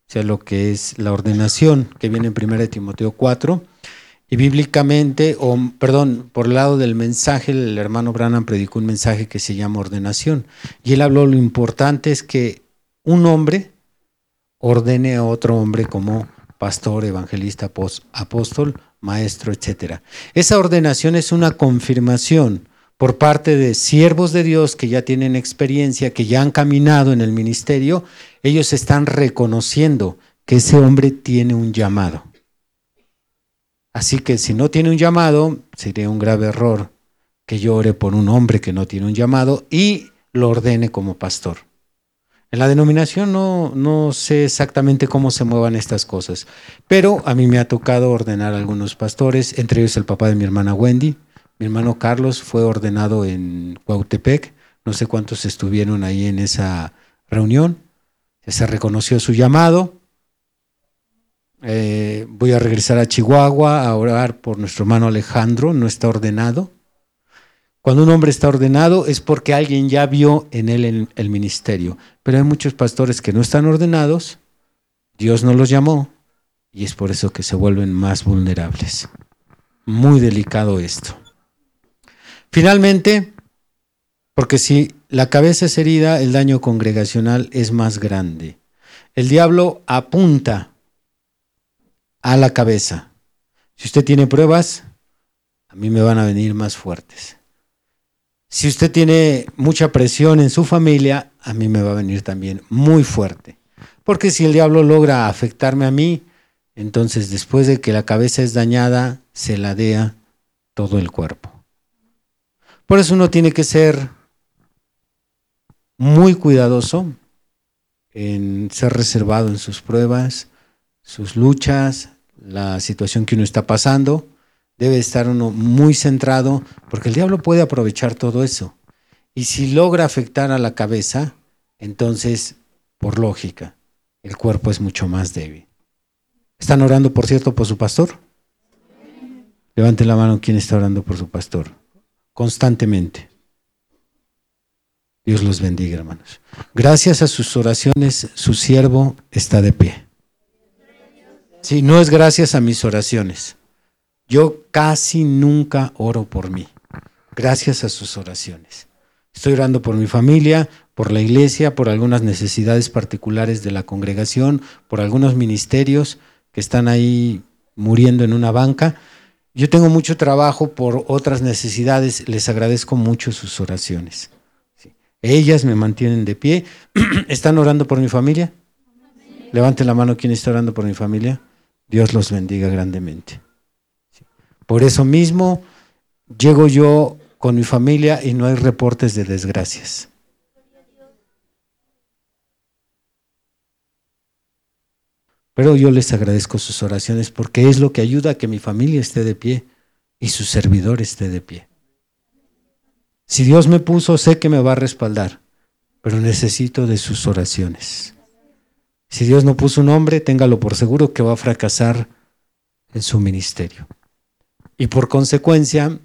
O sea, lo que es la ordenación que viene en 1 Timoteo 4 y bíblicamente, o perdón, por el lado del mensaje, el hermano Branham predicó un mensaje que se llama ordenación. Y él habló lo importante es que un hombre ordene a otro hombre como pastor, evangelista, apóstol, maestro, etc. Esa ordenación es una confirmación por parte de siervos de Dios que ya tienen experiencia, que ya han caminado en el ministerio, ellos están reconociendo que ese hombre tiene un llamado. Así que si no tiene un llamado, sería un grave error que yo ore por un hombre que no tiene un llamado y lo ordene como pastor. En la denominación no, no sé exactamente cómo se muevan estas cosas, pero a mí me ha tocado ordenar a algunos pastores, entre ellos el papá de mi hermana Wendy. Mi hermano Carlos fue ordenado en Cuautepec, no sé cuántos estuvieron ahí en esa reunión. Se reconoció su llamado, eh, voy a regresar a Chihuahua a orar por nuestro hermano Alejandro, no está ordenado. Cuando un hombre está ordenado es porque alguien ya vio en él el, ministerio. Pero hay muchos pastores que no están ordenados, Dios no los llamó y es por eso que se vuelven más vulnerables. Muy delicado esto. Finalmente, porque si la cabeza es herida, el daño congregacional es más grande. El diablo apunta a la cabeza. Si usted tiene pruebas, a mí me van a venir más fuertes. Si usted tiene mucha presión en su familia, a mí me va a venir también muy fuerte. Porque si el diablo logra afectarme a mí, entonces después de que la cabeza es dañada, se ladea todo el cuerpo. Por eso uno tiene que ser muy cuidadoso en ser reservado en sus pruebas, sus luchas, la situación que uno está pasando. Debe estar uno muy centrado porque el diablo puede aprovechar todo eso. Y si logra afectar a la cabeza, entonces, por lógica, el cuerpo es mucho más débil. ¿Están orando, por cierto, por su pastor? Levante la mano quien está orando por su pastor. Constantemente. Dios los bendiga, hermanos. Gracias a sus oraciones, su siervo está de pie. Sí, no es gracias a mis oraciones. Yo casi nunca oro por mí. Gracias a sus oraciones. Estoy orando por mi familia, por la iglesia, por algunas necesidades particulares de la congregación, por algunos ministerios que están ahí muriendo en una banca. Yo tengo mucho trabajo por otras necesidades. Les agradezco mucho sus oraciones. Ellas me mantienen de pie. ¿Están orando por mi familia? Levante la mano quien está orando por mi familia. Dios los bendiga grandemente. Por eso mismo llego yo con mi familia y no hay reportes de desgracias. Pero yo les agradezco sus oraciones porque es lo que ayuda a que mi familia esté de pie y su servidor esté de pie. Si Dios me puso, sé que me va a respaldar, pero necesito de sus oraciones. Si Dios no puso un hombre, téngalo por seguro que va a fracasar en su ministerio. Y por consecuencia,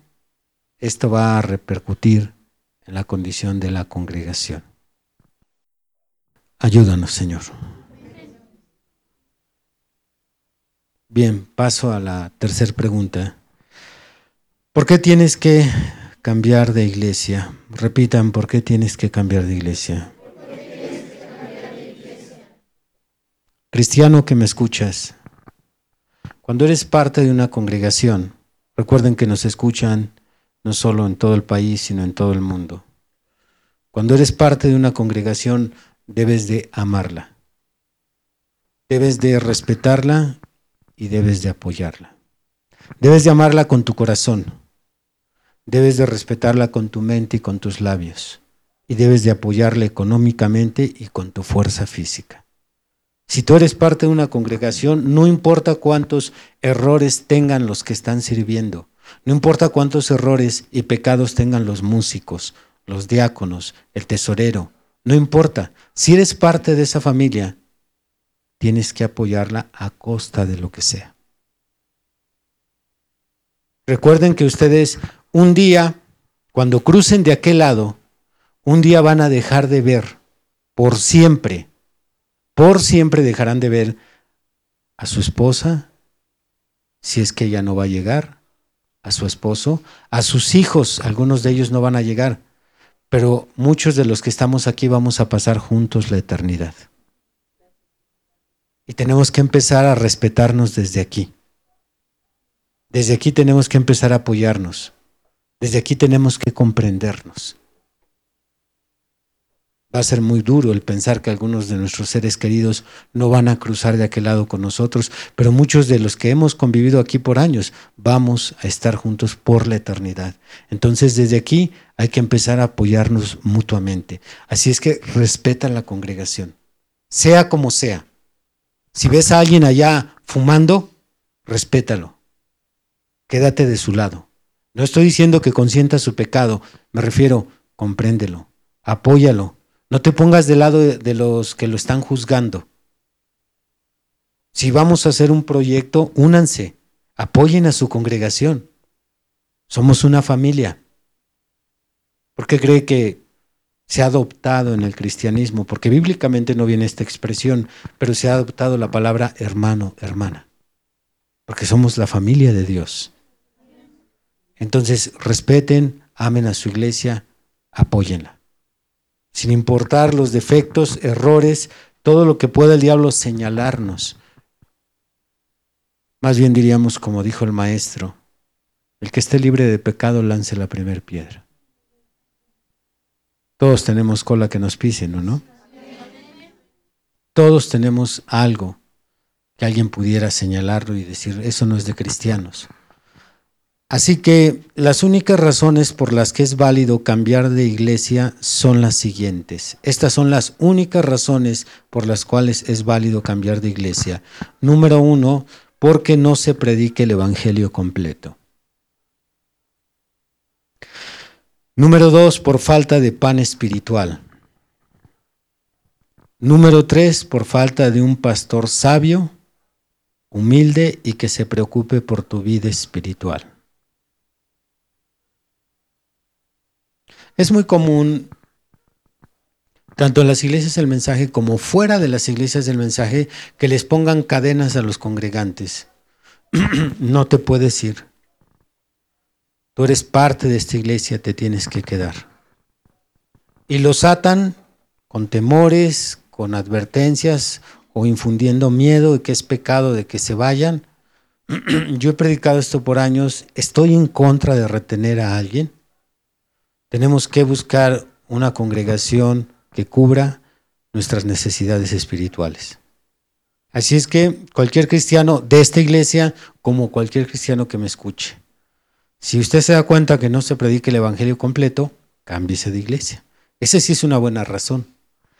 esto va a repercutir en la condición de la congregación. Ayúdanos, Señor. Bien, paso a la tercera pregunta. ¿Por qué tienes que cambiar de iglesia. Repitan, ¿por qué tienes que cambiar de iglesia? Cristiano que me escuchas, cuando eres parte de una congregación, recuerden que nos escuchan no solo en todo el país, sino en todo el mundo. Cuando eres parte de una congregación, debes de amarla, debes de respetarla y debes de apoyarla. Debes de amarla con tu corazón Debes de respetarla con tu mente y con tus labios. Y debes de apoyarla económicamente y con tu fuerza física. Si tú eres parte de una congregación, no importa cuántos errores tengan los que están sirviendo, no importa cuántos errores y pecados tengan los músicos, los diáconos, el tesorero, no importa. Si eres parte de esa familia, tienes que apoyarla a costa de lo que sea. Recuerden que ustedes un día, cuando crucen de aquel lado, un día van a dejar de ver, por siempre, por siempre dejarán de ver a su esposa, si es que ella no va a llegar, a su esposo, a sus hijos, algunos de ellos no van a llegar, pero muchos de los que estamos aquí vamos a pasar juntos la eternidad. Y tenemos que empezar a respetarnos desde aquí. Desde aquí tenemos que empezar a apoyarnos. Desde aquí tenemos que comprendernos. Va a ser muy duro el pensar que algunos de nuestros seres queridos no van a cruzar de aquel lado con nosotros, pero muchos de los que hemos convivido aquí por años vamos a estar juntos por la eternidad. Entonces desde aquí hay que empezar a apoyarnos mutuamente. Así es que respeta la congregación, sea como sea. Si ves a alguien allá fumando, respétalo. Quédate de su lado. No estoy diciendo que consienta su pecado, me refiero, compréndelo, apóyalo, no te pongas del lado de los que lo están juzgando. Si vamos a hacer un proyecto, únanse, apoyen a su congregación. Somos una familia. ¿Por qué cree que se ha adoptado en el cristianismo? Porque bíblicamente no viene esta expresión, pero se ha adoptado la palabra hermano, hermana. Porque somos la familia de Dios. Entonces, respeten, amen a su iglesia, apóyenla. Sin importar los defectos, errores, todo lo que pueda el diablo señalarnos. Más bien diríamos, como dijo el maestro, el que esté libre de pecado lance la primera piedra. Todos tenemos cola que nos pisen, ¿o no? Todos tenemos algo que alguien pudiera señalarlo y decir, eso no es de cristianos. Así que las únicas razones por las que es válido cambiar de iglesia son las siguientes. Estas son las únicas razones por las cuales es válido cambiar de iglesia. Número uno, porque no se predique el Evangelio completo. Número dos, por falta de pan espiritual. Número tres, por falta de un pastor sabio, humilde y que se preocupe por tu vida espiritual. Es muy común, tanto en las iglesias del mensaje como fuera de las iglesias del mensaje, que les pongan cadenas a los congregantes. no te puedes ir. Tú eres parte de esta iglesia, te tienes que quedar. Y los atan con temores, con advertencias o infundiendo miedo de que es pecado de que se vayan. Yo he predicado esto por años, estoy en contra de retener a alguien. Tenemos que buscar una congregación que cubra nuestras necesidades espirituales. Así es que cualquier cristiano de esta iglesia, como cualquier cristiano que me escuche, si usted se da cuenta que no se predica el Evangelio completo, cámbiese de iglesia. Esa sí es una buena razón.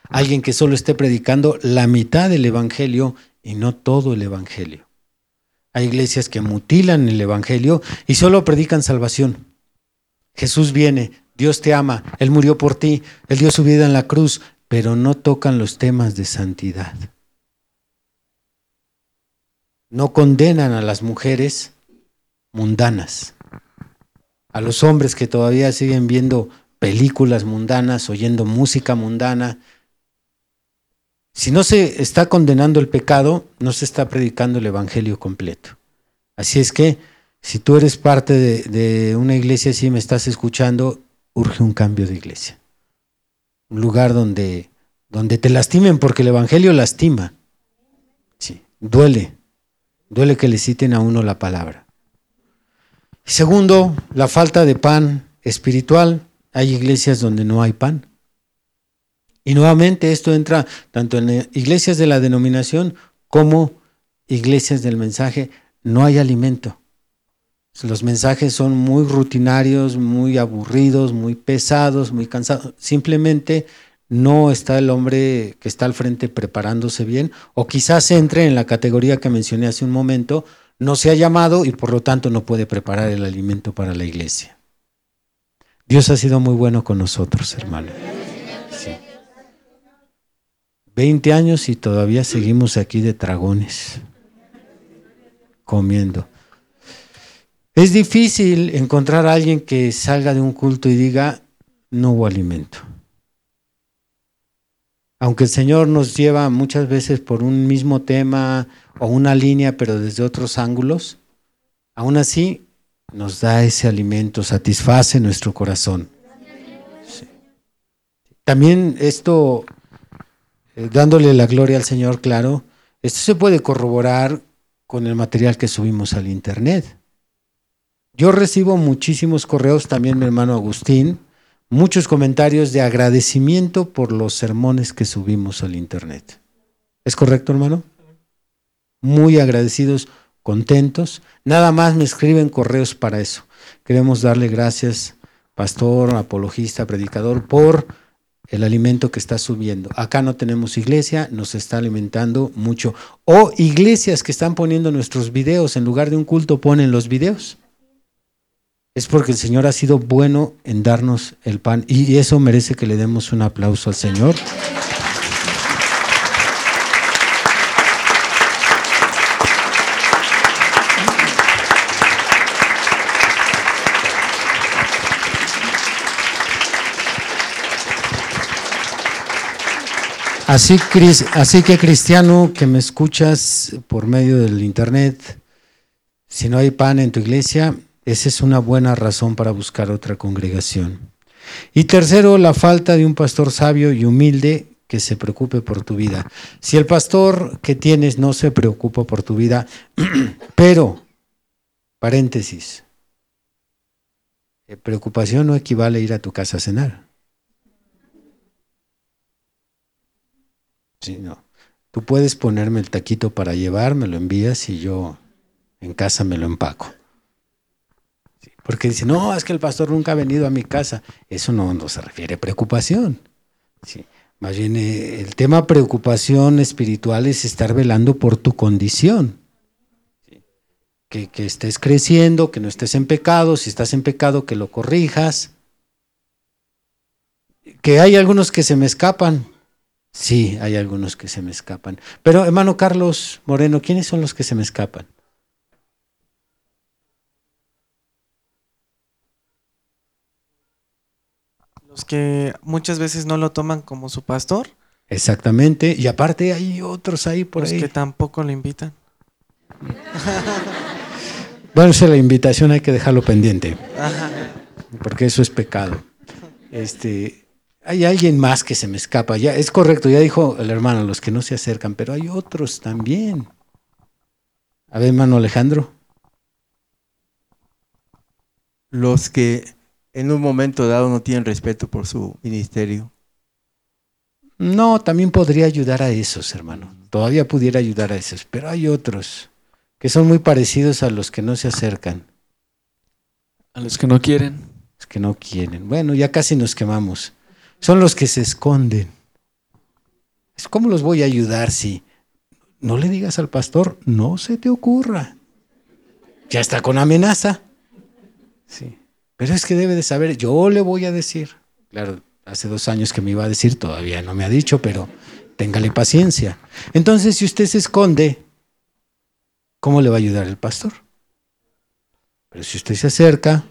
Alguien que solo esté predicando la mitad del Evangelio y no todo el Evangelio. Hay iglesias que mutilan el Evangelio y solo predican salvación. Jesús viene, Dios te ama, Él murió por ti, Él dio su vida en la cruz, pero no tocan los temas de santidad. No condenan a las mujeres mundanas, a los hombres que todavía siguen viendo películas mundanas, oyendo música mundana. Si no se está condenando el pecado, no se está predicando el Evangelio completo. Así es que, si tú eres parte de, una iglesia así, me estás escuchando, urge un cambio de iglesia. Un lugar donde, donde te lastimen, porque el Evangelio lastima. Sí, duele. Duele que le citen a uno la palabra. Segundo, la falta de pan espiritual. Hay iglesias donde no hay pan. Y nuevamente esto entra tanto en iglesias de la denominación como iglesias del mensaje. No hay alimento. Los mensajes son muy rutinarios, muy aburridos, muy pesados, muy cansados. Simplemente no está el hombre que está al frente preparándose bien, o quizás entre en la categoría que mencioné hace un momento, no se ha llamado y por lo tanto no puede preparar el alimento para la iglesia. Dios ha sido muy bueno con nosotros, hermano. Sí. 20 años y todavía seguimos aquí de dragones, comiendo. Es difícil encontrar a alguien que salga de un culto y diga, no hubo alimento. Aunque el Señor nos lleva muchas veces por un mismo tema o una línea, pero desde otros ángulos, aún así nos da ese alimento, satisface nuestro corazón. También esto, eh, dándole la gloria al Señor, claro, esto se puede corroborar con el material que subimos al Internet. Yo recibo muchísimos correos, también mi hermano Agustín, muchos comentarios de agradecimiento por los sermones que subimos al Internet. ¿Es correcto, hermano? Muy agradecidos, contentos. Nada más me escriben correos para eso. Queremos darle gracias, pastor, apologista, predicador, por el alimento que está subiendo. Acá no tenemos iglesia, nos está alimentando mucho. O iglesias que están poniendo nuestros videos, en lugar de un culto ponen los videos es porque el Señor ha sido bueno en darnos el pan y eso merece que le demos un aplauso al Señor. Así, así, que cristiano que me escuchas por medio del internet, si no hay pan en tu iglesia, esa es una buena razón para buscar otra congregación. Y tercero, la falta de un pastor sabio y humilde que se preocupe por tu vida. Si el pastor que tienes no se preocupa por tu vida, pero, paréntesis, preocupación no equivale a ir a tu casa a cenar. Sí, no. Tú puedes ponerme el taquito para llevar, me lo envías y yo en casa me lo empaco. Porque dice, no, es que el pastor nunca ha venido a mi casa. Eso no, no se refiere a preocupación. Sí. Más bien, eh, el tema preocupación espiritual es estar velando por tu condición. Que, que, estés creciendo, que no estés en pecado, si estás en pecado, que lo corrijas. Que hay algunos que se me escapan. Sí, hay algunos que se me escapan. Pero, hermano Carlos Moreno, ¿quiénes son los que se me escapan? Que muchas veces no lo toman como su pastor. Exactamente, y aparte hay otros ahí por los ahí. que tampoco le invitan. bueno, esa la invitación hay que dejarlo pendiente. Porque eso es pecado. Este, hay alguien más que se me escapa. Ya es correcto, ya dijo el hermano, los que no se acercan, pero hay otros también. A ver, hermano Alejandro. Los que en un momento dado no tienen respeto por su ministerio. No, también podría ayudar a esos, hermano. Todavía pudiera ayudar a esos, pero hay otros que son muy parecidos a los que no se acercan. A los que no quieren. Los que no quieren. Bueno, ya casi nos quemamos. Son los que se esconden. ¿Cómo los voy a ayudar si no le digas al pastor, no se te ocurra? Ya está con amenaza. Sí. Pero es que debe de saber, yo le voy a decir. Claro, hace dos años que me iba a decir, todavía no me ha dicho, pero téngale paciencia. Entonces, si usted se esconde, ¿cómo le va a ayudar el pastor? Pero si usted se acerca,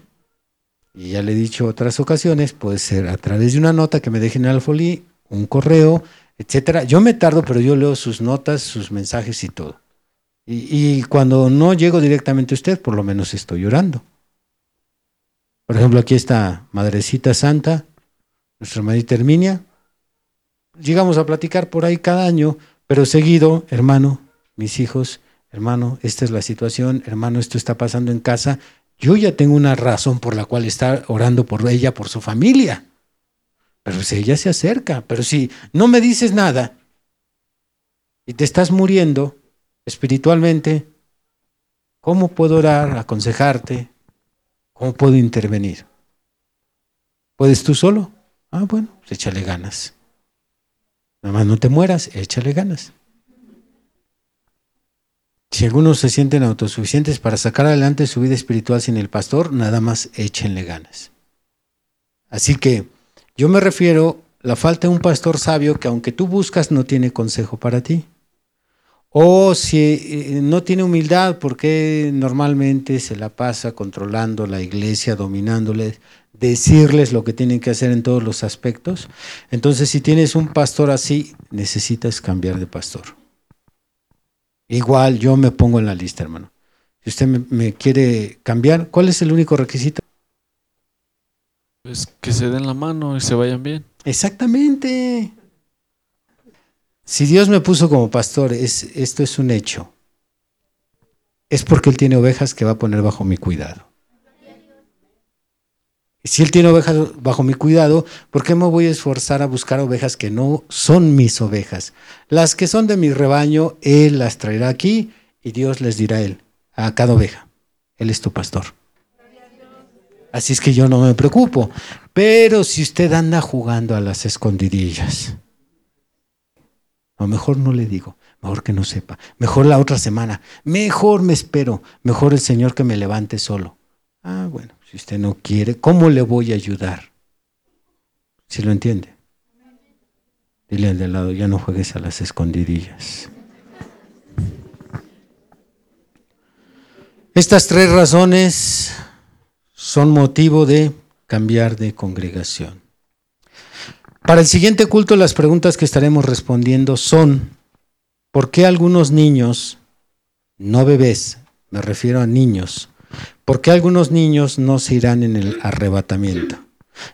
y ya le he dicho otras ocasiones, puede ser a través de una nota que me dejen en Alfolí, un correo, etcétera. Yo me tardo, pero yo leo sus notas, sus mensajes y todo. Y, y cuando no llego directamente a usted, por lo menos estoy llorando. Por ejemplo, aquí está Madrecita Santa, nuestra hermanita Herminia. Llegamos a platicar por ahí cada año, pero seguido, hermano, mis hijos, hermano, esta es la situación, hermano, esto está pasando en casa. Yo ya tengo una razón por la cual estar orando por ella, por su familia. Pero si ella se acerca, pero si no me dices nada y te estás muriendo espiritualmente, ¿cómo puedo orar, aconsejarte, ¿Cómo puedo intervenir? ¿Puedes tú solo? Ah, bueno, pues échale ganas. Nada más no te mueras, échale ganas. Si algunos se sienten autosuficientes para sacar adelante su vida espiritual sin el pastor, nada más échenle ganas. Así que yo me refiero a la falta de un pastor sabio que aunque tú buscas no tiene consejo para ti. O si eh, no tiene humildad, porque normalmente se la pasa controlando la iglesia, dominándoles, decirles lo que tienen que hacer en todos los aspectos. Entonces, si tienes un pastor así, necesitas cambiar de pastor. Igual yo me pongo en la lista, hermano. Si usted me, quiere cambiar, ¿cuál es el único requisito? Pues que se den la mano y se vayan bien. Exactamente. Si Dios me puso como pastor, es, esto es un hecho. Es porque Él tiene ovejas que va a poner bajo mi cuidado. Y si Él tiene ovejas bajo mi cuidado, ¿por qué me voy a esforzar a buscar ovejas que no son mis ovejas? Las que son de mi rebaño, Él las traerá aquí y Dios les dirá a Él, a cada oveja, Él es tu pastor. Así es que yo no me preocupo. Pero si usted anda jugando a las escondidillas, lo mejor no le digo, mejor que no sepa, mejor la otra semana, mejor me espero, mejor el Señor que me levante solo. Ah, bueno, si usted no quiere, ¿cómo le voy a ayudar? Si lo entiende. Dile al de lado, ya no juegues a las escondidillas. Estas tres razones son motivo de cambiar de congregación. Para el siguiente culto las preguntas que estaremos respondiendo son, ¿por qué algunos niños, no bebés, me refiero a niños, ¿por qué algunos niños no se irán en el arrebatamiento?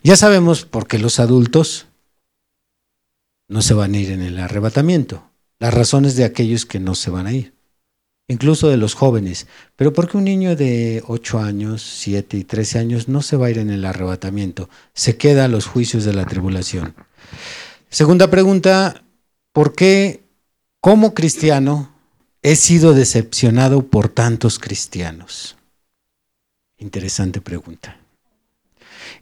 Ya sabemos por qué los adultos no se van a ir en el arrebatamiento. Las razones de aquellos que no se van a ir incluso de los jóvenes. Pero ¿por qué un niño de 8 años, 7 y 13 años no se va a ir en el arrebatamiento? Se queda a los juicios de la tribulación. Segunda pregunta, ¿por qué como cristiano he sido decepcionado por tantos cristianos? Interesante pregunta.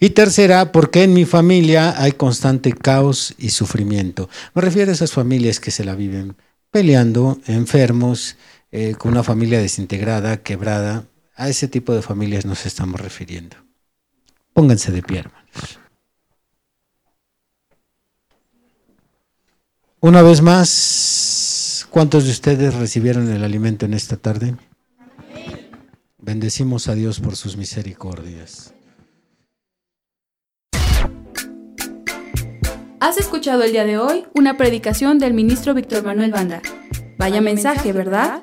Y tercera, ¿por qué en mi familia hay constante caos y sufrimiento? Me refiero a esas familias que se la viven peleando, enfermos, eh, con una familia desintegrada, quebrada. A ese tipo de familias nos estamos refiriendo. Pónganse de pie, hermanos. Una vez más, ¿cuántos de ustedes recibieron el alimento en esta tarde? Bendecimos a Dios por sus misericordias. Has escuchado el día de hoy una predicación del ministro Víctor Manuel Banda. Vaya mensaje, ¿verdad?